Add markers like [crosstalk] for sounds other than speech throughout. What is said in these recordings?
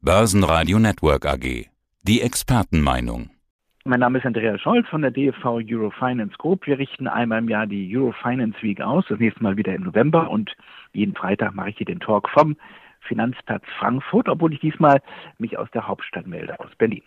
Börsenradio Network AG. Die Expertenmeinung. Mein Name ist Andreas Scholz von der DFV Eurofinance Group. Wir richten einmal im Jahr die Eurofinance Week aus, das nächste Mal wieder im November und jeden Freitag mache ich hier den Talk vom Finanzplatz Frankfurt, obwohl ich diesmal mich aus der Hauptstadt melde, aus Berlin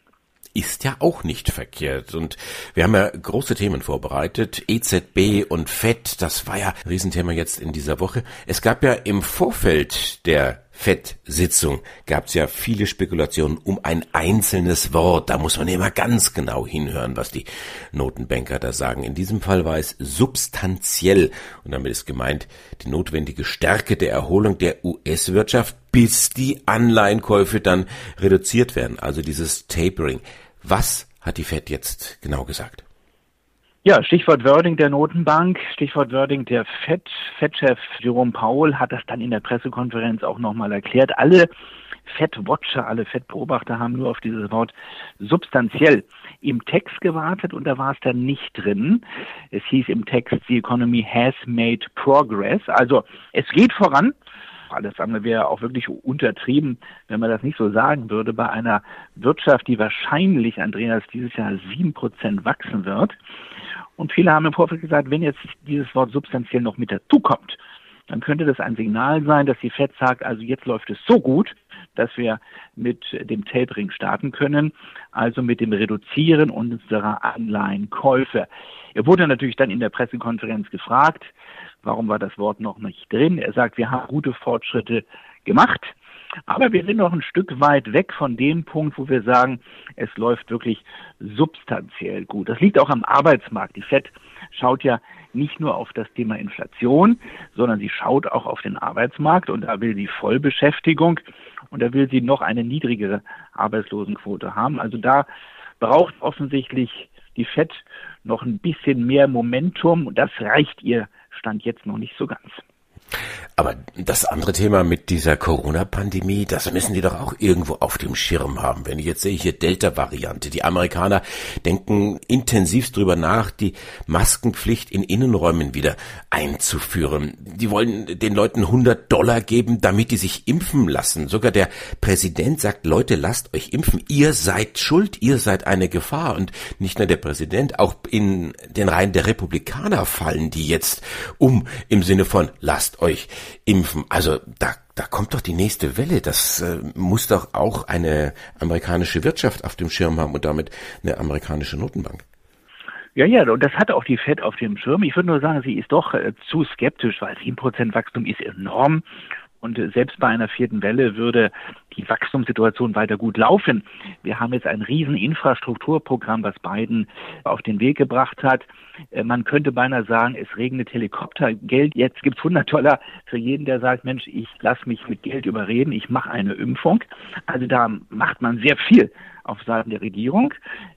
ist ja auch nicht verkehrt. Und wir haben ja große Themen vorbereitet. EZB und FED, das war ja ein Riesenthema jetzt in dieser Woche. Es gab ja im Vorfeld der FED-Sitzung gab es ja viele Spekulationen um ein einzelnes Wort. Da muss man immer ganz genau hinhören, was die Notenbanker da sagen. In diesem Fall war es substanziell und damit ist gemeint die notwendige Stärke der Erholung der US-Wirtschaft, bis die Anleihenkäufe dann reduziert werden. Also dieses Tapering. Was hat die FED jetzt genau gesagt? Ja, Stichwort Wording der Notenbank, Stichwort Wording der FED. FED-Chef Jerome Powell hat das dann in der Pressekonferenz auch nochmal erklärt. Alle FED-Watcher, alle FED-Beobachter haben nur auf dieses Wort substanziell im Text gewartet und da war es dann nicht drin. Es hieß im Text, the economy has made progress. Also es geht voran. Alles andere wäre auch wirklich untertrieben, wenn man das nicht so sagen würde, bei einer Wirtschaft, die wahrscheinlich, Andreas, dieses Jahr sieben Prozent wachsen wird. Und viele haben im Vorfeld gesagt, wenn jetzt dieses Wort substanziell noch mit dazukommt, dann könnte das ein Signal sein, dass die FED sagt, also jetzt läuft es so gut, dass wir mit dem Tapering starten können, also mit dem Reduzieren unserer Anleihenkäufe. Er wurde natürlich dann in der Pressekonferenz gefragt, warum war das Wort noch nicht drin. Er sagt, wir haben gute Fortschritte gemacht. Aber wir sind noch ein Stück weit weg von dem Punkt, wo wir sagen, es läuft wirklich substanziell gut. Das liegt auch am Arbeitsmarkt. Die FED schaut ja nicht nur auf das Thema Inflation, sondern sie schaut auch auf den Arbeitsmarkt und da will sie Vollbeschäftigung und da will sie noch eine niedrigere Arbeitslosenquote haben. Also da braucht offensichtlich die FED noch ein bisschen mehr Momentum und das reicht ihr Stand jetzt noch nicht so ganz. Aber das andere Thema mit dieser Corona-Pandemie, das müssen die doch auch irgendwo auf dem Schirm haben. Wenn ich jetzt sehe hier Delta-Variante, die Amerikaner denken intensivst drüber nach, die Maskenpflicht in Innenräumen wieder einzuführen. Die wollen den Leuten 100 Dollar geben, damit die sich impfen lassen. Sogar der Präsident sagt, Leute, lasst euch impfen. Ihr seid schuld, ihr seid eine Gefahr. Und nicht nur der Präsident, auch in den Reihen der Republikaner fallen die jetzt um im Sinne von lasst euch impfen. Also da, da kommt doch die nächste Welle. Das äh, muss doch auch eine amerikanische Wirtschaft auf dem Schirm haben und damit eine amerikanische Notenbank. Ja, ja, und das hat auch die FED auf dem Schirm. Ich würde nur sagen, sie ist doch äh, zu skeptisch, weil 7% Wachstum ist enorm und selbst bei einer vierten Welle würde die Wachstumssituation weiter gut laufen. Wir haben jetzt ein riesen Infrastrukturprogramm, was Biden auf den Weg gebracht hat. Äh, man könnte beinahe sagen, es regnet Helikoptergeld. Jetzt gibt's 100 Dollar für jeden, der sagt, Mensch, ich lasse mich mit Geld überreden, ich mache eine Impfung. Also da macht man sehr viel auf Seiten der Regierung.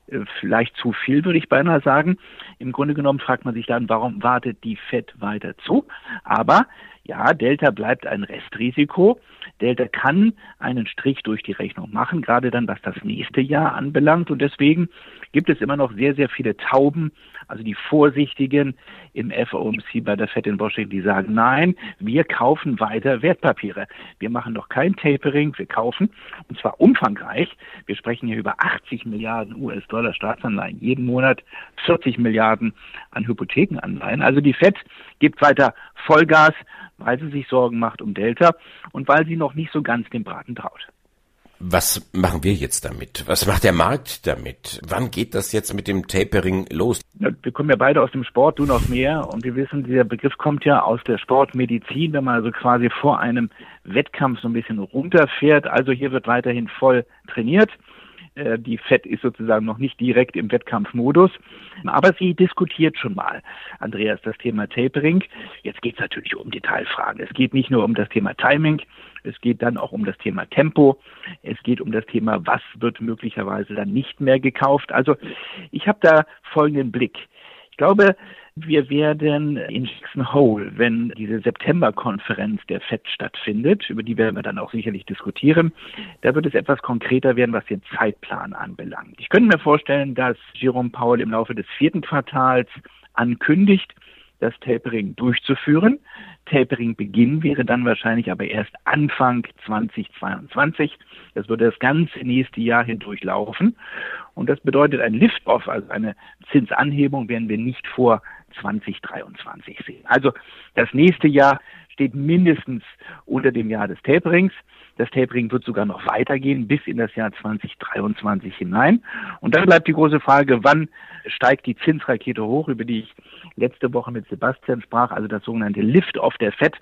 Äh, vielleicht zu viel, würde ich beinahe sagen. Im Grunde genommen fragt man sich dann, warum wartet die FED weiter zu? Aber ja, Delta bleibt ein Restrisiko. Delta kann einen Strich durch die Rechnung machen, gerade dann, was das nächste Jahr anbelangt. Und deswegen gibt es immer noch sehr, sehr viele Tauben, also die Vorsichtigen im FOMC bei der Fed in Washington, die sagen, nein, wir kaufen weiter Wertpapiere. Wir machen noch kein Tapering, wir kaufen, und zwar umfangreich. Wir sprechen hier über 80 Milliarden US-Dollar Staatsanleihen jeden Monat, 40 Milliarden an Hypothekenanleihen. Also die Fed gibt weiter Vollgas weil sie sich Sorgen macht um Delta und weil sie noch nicht so ganz dem Braten traut. Was machen wir jetzt damit? Was macht der Markt damit? Wann geht das jetzt mit dem Tapering los? Wir kommen ja beide aus dem Sport, du noch mehr. Und wir wissen, dieser Begriff kommt ja aus der Sportmedizin, wenn man also quasi vor einem Wettkampf so ein bisschen runterfährt. Also hier wird weiterhin voll trainiert. Äh, die FED ist sozusagen noch nicht direkt im Wettkampfmodus. Aber sie diskutiert schon mal, Andreas, das Thema Tapering. Jetzt geht es natürlich um Detailfragen. Es geht nicht nur um das Thema Timing, es geht dann auch um das Thema Tempo. Es geht um das Thema, was wird möglicherweise dann nicht mehr gekauft. Also ich habe da folgenden Blick. Ich glaube, wir werden in Jackson Hole, wenn diese September-Konferenz der FED stattfindet, über die werden wir dann auch sicherlich diskutieren, da wird es etwas konkreter werden, was den Zeitplan anbelangt. Ich könnte mir vorstellen, dass Jerome Powell im Laufe des vierten Quartals ankündigt, das Tapering durchzuführen. Tapering-Beginn wäre dann wahrscheinlich aber erst Anfang 2022. Das würde das ganze nächste Jahr hindurch laufen. Und das bedeutet ein Lift-Off, also eine Zinsanhebung werden wir nicht vor 2023 sehen. Also das nächste Jahr steht mindestens unter dem Jahr des Taperings. Das Tapering wird sogar noch weitergehen bis in das Jahr 2023 hinein. Und dann bleibt die große Frage, wann steigt die Zinsrakete hoch, über die ich letzte Woche mit Sebastian sprach, also das sogenannte Lift-Off der FED.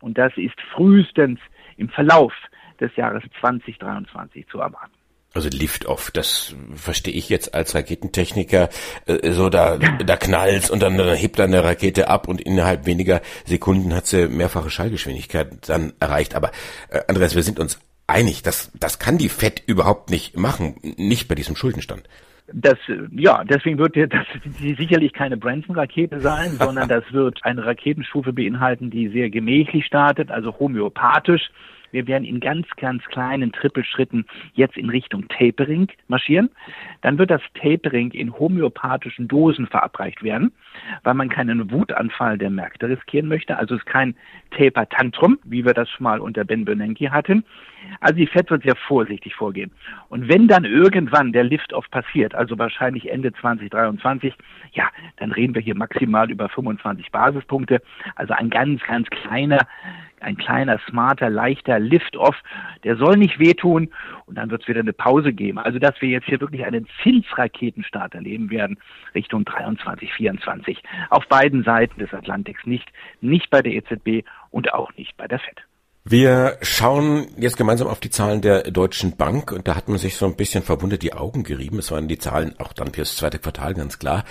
Und das ist frühestens im Verlauf des Jahres 2023 zu erwarten. Also Lift-Off, das verstehe ich jetzt als Raketentechniker. Äh, so da, da knallt's und dann, dann hebt dann eine Rakete ab und innerhalb weniger Sekunden hat sie mehrfache Schallgeschwindigkeit dann erreicht. Aber äh, Andreas, wir sind uns einig, das, das kann die FED überhaupt nicht machen, nicht bei diesem Schuldenstand. Das, ja, deswegen wird das sicherlich keine Branson-Rakete sein, sondern [laughs] das wird eine Raketenstufe beinhalten, die sehr gemächlich startet, also homöopathisch wir werden in ganz, ganz kleinen Trippelschritten jetzt in Richtung Tapering marschieren. Dann wird das Tapering in homöopathischen Dosen verabreicht werden, weil man keinen Wutanfall der Märkte riskieren möchte. Also es ist kein Taper-Tantrum, wie wir das schon mal unter Ben Bernanke hatten. Also die FED wird sehr vorsichtig vorgehen. Und wenn dann irgendwann der Lift-Off passiert, also wahrscheinlich Ende 2023, ja, dann reden wir hier maximal über 25 Basispunkte. Also ein ganz, ganz kleiner ein kleiner, smarter, leichter Lift-Off, der soll nicht wehtun und dann wird es wieder eine Pause geben. Also dass wir jetzt hier wirklich einen Zinsraketenstart erleben werden Richtung 23, 24 auf beiden Seiten des Atlantiks nicht, nicht bei der EZB und auch nicht bei der FED. Wir schauen jetzt gemeinsam auf die Zahlen der Deutschen Bank und da hat man sich so ein bisschen verwundert die Augen gerieben. Es waren die Zahlen auch dann fürs zweite Quartal ganz klar.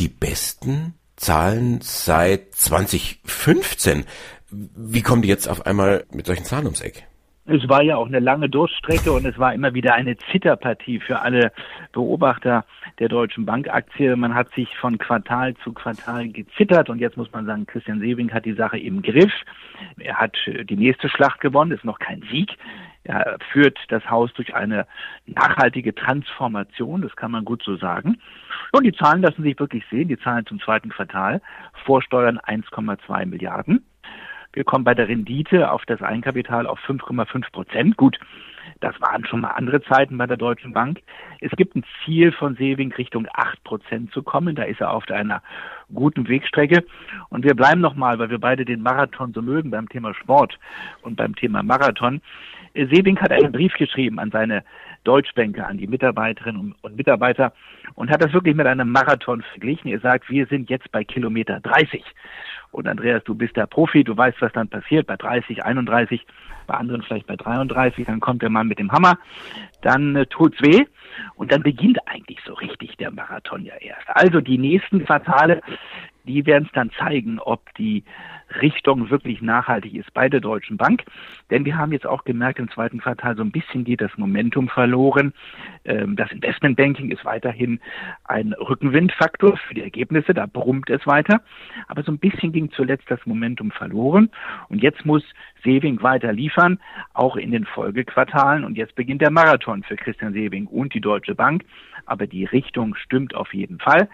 Die besten Zahlen seit 2015. Wie kommen die jetzt auf einmal mit solchen Zahlen ums Eck? Es war ja auch eine lange Durststrecke und es war immer wieder eine Zitterpartie für alle Beobachter der Deutschen Bankaktie. Man hat sich von Quartal zu Quartal gezittert und jetzt muss man sagen, Christian Sewing hat die Sache im Griff. Er hat die nächste Schlacht gewonnen, ist noch kein Sieg. Er führt das Haus durch eine nachhaltige Transformation, das kann man gut so sagen. Und die Zahlen lassen sich wirklich sehen, die Zahlen zum zweiten Quartal, Vorsteuern 1,2 Milliarden. Wir kommen bei der Rendite auf das Eigenkapital auf 5,5 Prozent. Gut, das waren schon mal andere Zeiten bei der Deutschen Bank. Es gibt ein Ziel von Sewing Richtung 8 Prozent zu kommen. Da ist er auf einer guten Wegstrecke. Und wir bleiben nochmal, weil wir beide den Marathon so mögen beim Thema Sport und beim Thema Marathon. Sewing hat einen Brief geschrieben an seine Deutschbanker, an die Mitarbeiterinnen und Mitarbeiter und hat das wirklich mit einem Marathon verglichen. Er sagt, wir sind jetzt bei Kilometer 30. Und Andreas, du bist der Profi, du weißt, was dann passiert bei 30, 31, bei anderen vielleicht bei 33, dann kommt der Mann mit dem Hammer, dann äh, tut's weh und dann beginnt eigentlich so richtig der Marathon ja erst. Also die nächsten Quartale, die werden es dann zeigen, ob die Richtung wirklich nachhaltig ist bei der Deutschen Bank. Denn wir haben jetzt auch gemerkt, im zweiten Quartal so ein bisschen geht das Momentum verloren. Ähm, das Investmentbanking ist weiterhin ein Rückenwindfaktor für die Ergebnisse, da brummt es weiter. Aber so ein bisschen ging zuletzt das Momentum verloren. Und jetzt muss Sewing weiter liefern, auch in den Folgequartalen. Und jetzt beginnt der Marathon für Christian Sewing und die Deutsche Bank. Aber die Richtung stimmt auf jeden Fall.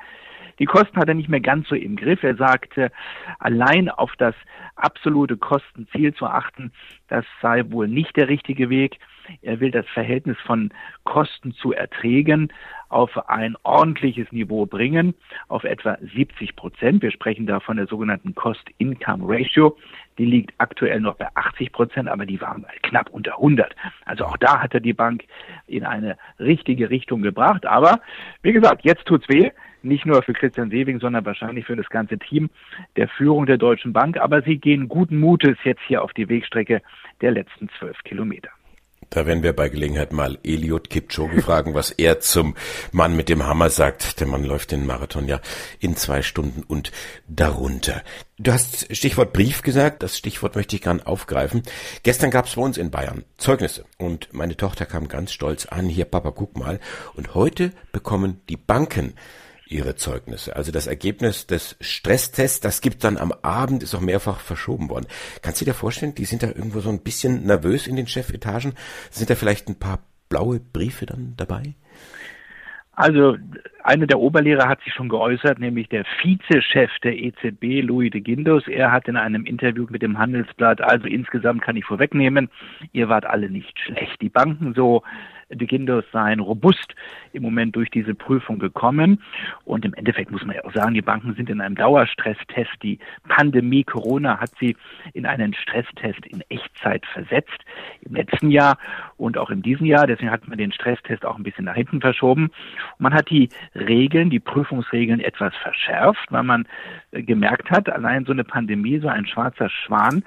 Die Kosten hat er nicht mehr ganz so im Griff. Er sagte, allein auf das absolute Kostenziel zu achten, das sei wohl nicht der richtige Weg. Er will das Verhältnis von Kosten zu Erträgen auf ein ordentliches Niveau bringen, auf etwa 70 Prozent. Wir sprechen da von der sogenannten Cost-Income-Ratio. Die liegt aktuell noch bei 80 Prozent, aber die waren knapp unter 100. Also auch da hat er die Bank in eine richtige Richtung gebracht. Aber wie gesagt, jetzt tut's weh nicht nur für Christian Sewing, sondern wahrscheinlich für das ganze Team der Führung der Deutschen Bank. Aber sie gehen guten Mutes jetzt hier auf die Wegstrecke der letzten zwölf Kilometer. Da werden wir bei Gelegenheit mal Eliot Kipchoge fragen, was er zum Mann mit dem Hammer sagt. Der Mann läuft den Marathon ja in zwei Stunden und darunter. Du hast Stichwort Brief gesagt, das Stichwort möchte ich gern aufgreifen. Gestern gab es bei uns in Bayern Zeugnisse und meine Tochter kam ganz stolz an, hier Papa, guck mal. Und heute bekommen die Banken ihre Zeugnisse. Also das Ergebnis des Stresstests, das gibt dann am Abend, ist auch mehrfach verschoben worden. Kannst du dir vorstellen, die sind da irgendwo so ein bisschen nervös in den Chefetagen? Sind da vielleicht ein paar blaue Briefe dann dabei? Also eine der Oberlehrer hat sich schon geäußert, nämlich der Vizechef der EZB, Louis de Guindos. Er hat in einem Interview mit dem Handelsblatt, also insgesamt kann ich vorwegnehmen, ihr wart alle nicht schlecht. Die Banken so de Guindos seien robust im Moment durch diese Prüfung gekommen. Und im Endeffekt muss man ja auch sagen, die Banken sind in einem Dauerstresstest. Die Pandemie Corona hat sie in einen Stresstest in Echtzeit versetzt im letzten Jahr und auch in diesem Jahr. Deswegen hat man den Stresstest auch ein bisschen nach hinten verschoben. Man hat die Regeln, die Prüfungsregeln etwas verschärft, weil man gemerkt hat, allein so eine Pandemie, so ein schwarzer Schwan,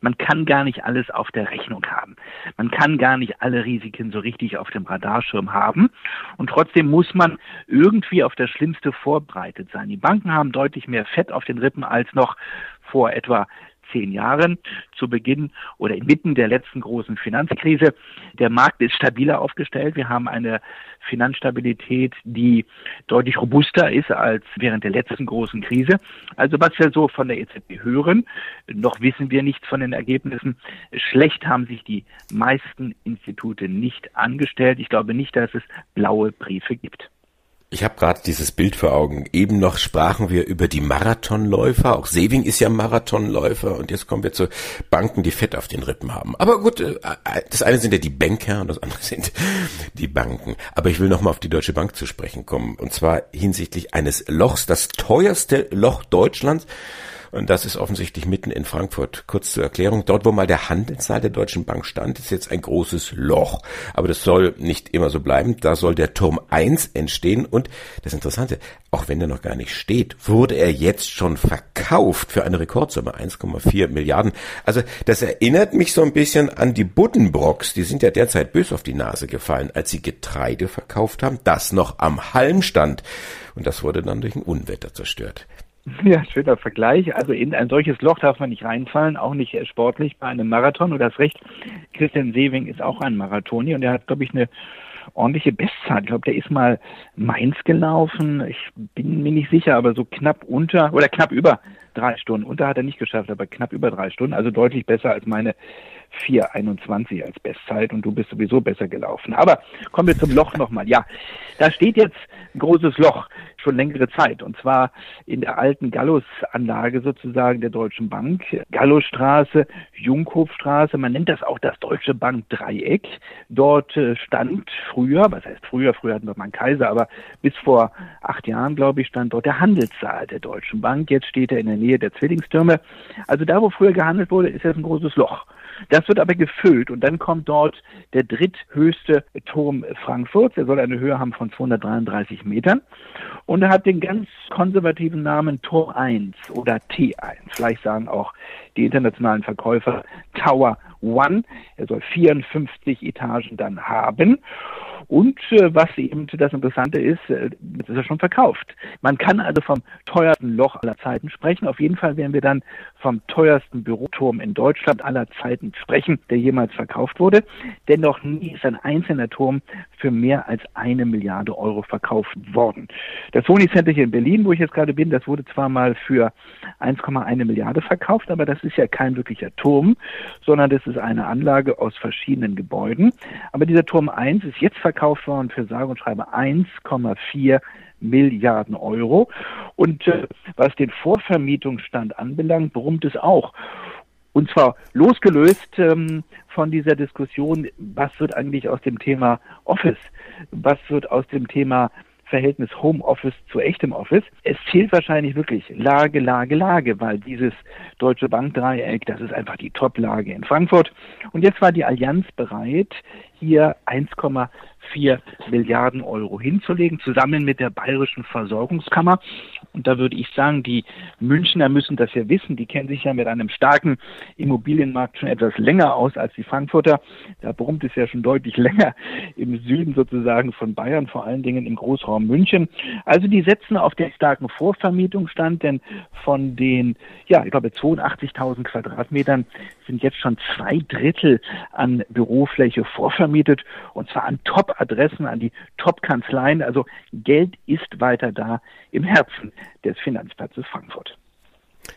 man kann gar nicht alles auf der Rechnung haben. Man kann gar nicht alle Risiken so richtig auf dem Radarschirm haben. Und trotzdem muss man irgendwie auf das Schlimmste vorbereitet sein. Die Banken haben deutlich mehr Fett auf den Rippen als noch vor etwa zehn Jahren zu Beginn oder inmitten der letzten großen Finanzkrise. Der Markt ist stabiler aufgestellt. Wir haben eine Finanzstabilität, die deutlich robuster ist als während der letzten großen Krise. Also was wir so von der EZB hören, noch wissen wir nichts von den Ergebnissen. Schlecht haben sich die meisten Institute nicht angestellt. Ich glaube nicht, dass es blaue Briefe gibt. Ich habe gerade dieses Bild vor Augen. Eben noch sprachen wir über die Marathonläufer. Auch Seving ist ja Marathonläufer. Und jetzt kommen wir zu Banken, die Fett auf den Rippen haben. Aber gut, äh, das eine sind ja die Banker und das andere [laughs] sind die Banken. Aber ich will nochmal auf die Deutsche Bank zu sprechen kommen. Und zwar hinsichtlich eines Lochs, das teuerste Loch Deutschlands. Und das ist offensichtlich mitten in Frankfurt. Kurz zur Erklärung. Dort, wo mal der Handelssaal der Deutschen Bank stand, ist jetzt ein großes Loch. Aber das soll nicht immer so bleiben. Da soll der Turm 1 entstehen. Und das Interessante, auch wenn er noch gar nicht steht, wurde er jetzt schon verkauft für eine Rekordsumme 1,4 Milliarden. Also das erinnert mich so ein bisschen an die Buddenbrocks. Die sind ja derzeit bös auf die Nase gefallen, als sie Getreide verkauft haben, das noch am Halm stand. Und das wurde dann durch ein Unwetter zerstört. [laughs] Ja, schöner Vergleich. Also in ein solches Loch darf man nicht reinfallen, auch nicht sportlich bei einem Marathon. Und das Recht, Christian Sewing ist auch ein Marathoni und er hat, glaube ich, eine ordentliche Bestzeit. Ich glaube, der ist mal Mainz gelaufen. Ich bin mir nicht sicher, aber so knapp unter oder knapp über drei Stunden. Unter hat er nicht geschafft, aber knapp über drei Stunden. Also deutlich besser als meine 4,21 als Bestzeit und du bist sowieso besser gelaufen. Aber kommen wir zum Loch nochmal. Ja, da steht jetzt ein großes Loch schon längere Zeit und zwar in der alten Gallus-Anlage sozusagen der Deutschen Bank. Gallusstraße, Junghofstraße, man nennt das auch das Deutsche Bank Dreieck. Dort äh, stand früher, was heißt früher, früher hatten wir mal einen Kaiser, aber bis vor acht Jahren, glaube ich, stand dort der Handelssaal der Deutschen Bank. Jetzt steht er in der Nähe der Zwillingstürme. Also da, wo früher gehandelt wurde, ist jetzt ein großes Loch. Das wird aber gefüllt und dann kommt dort der dritthöchste Turm Frankfurts. Der soll eine Höhe haben von 233 Metern und er hat den ganz konservativen Namen Turm 1 oder T1. Vielleicht sagen auch die internationalen Verkäufer Tower One. Er soll 54 Etagen dann haben und äh, was eben das Interessante ist, äh, das ist ja schon verkauft. Man kann also vom teuersten Loch aller Zeiten sprechen. Auf jeden Fall werden wir dann vom teuersten Büroturm in Deutschland aller Zeiten sprechen, der jemals verkauft wurde. Denn noch nie ist ein einzelner Turm für mehr als eine Milliarde Euro verkauft worden. Das Sony Center hier in Berlin, wo ich jetzt gerade bin, das wurde zwar mal für 1,1 Milliarde verkauft, aber das ist ja kein wirklicher Turm, sondern das ist eine Anlage aus verschiedenen Gebäuden. Aber dieser Turm 1 ist jetzt verkauft verkauft worden für sage und schreibe 1,4 Milliarden Euro. Und äh, was den Vorvermietungsstand anbelangt, brummt es auch. Und zwar losgelöst ähm, von dieser Diskussion, was wird eigentlich aus dem Thema Office, was wird aus dem Thema Verhältnis Homeoffice zu echtem Office. Es zählt wahrscheinlich wirklich Lage, Lage, Lage, weil dieses Deutsche Bankdreieck, das ist einfach die Top-Lage in Frankfurt. Und jetzt war die Allianz bereit, hier 1,4 Milliarden Euro hinzulegen, zusammen mit der Bayerischen Versorgungskammer. Und da würde ich sagen, die Münchner müssen das ja wissen. Die kennen sich ja mit einem starken Immobilienmarkt schon etwas länger aus als die Frankfurter. Da brummt es ja schon deutlich [laughs] länger im Süden sozusagen von Bayern, vor allen Dingen im Großraum München. Also die setzen auf den starken Vorvermietungsstand, denn von den, ja, ich glaube 82.000 Quadratmetern sind jetzt schon zwei Drittel an Bürofläche vorvermietet und zwar an Top-Adressen, an die Top-Kanzleien. Also Geld ist weiter da im Herzen des Finanzplatzes Frankfurt.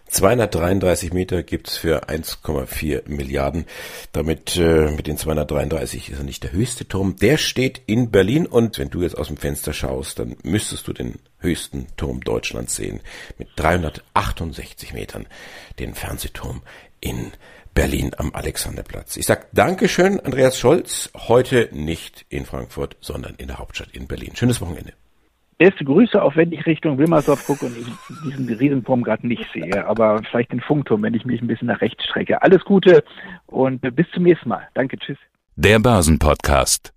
233 Meter gibt's für 1,4 Milliarden. Damit äh, mit den 233 ist er nicht der höchste Turm. Der steht in Berlin und wenn du jetzt aus dem Fenster schaust, dann müsstest du den höchsten Turm Deutschlands sehen mit 368 Metern, den Fernsehturm in Berlin am Alexanderplatz. Ich sag Dankeschön, Andreas Scholz. Heute nicht in Frankfurt, sondern in der Hauptstadt in Berlin. Schönes Wochenende. Beste Grüße, auch wenn ich Richtung Wilmersdorf gucke und ich diesen Riesenturm gerade nicht sehe, aber vielleicht den Funkturm, wenn ich mich ein bisschen nach rechts strecke. Alles Gute und bis zum nächsten Mal. Danke, tschüss. Der Börsenpodcast.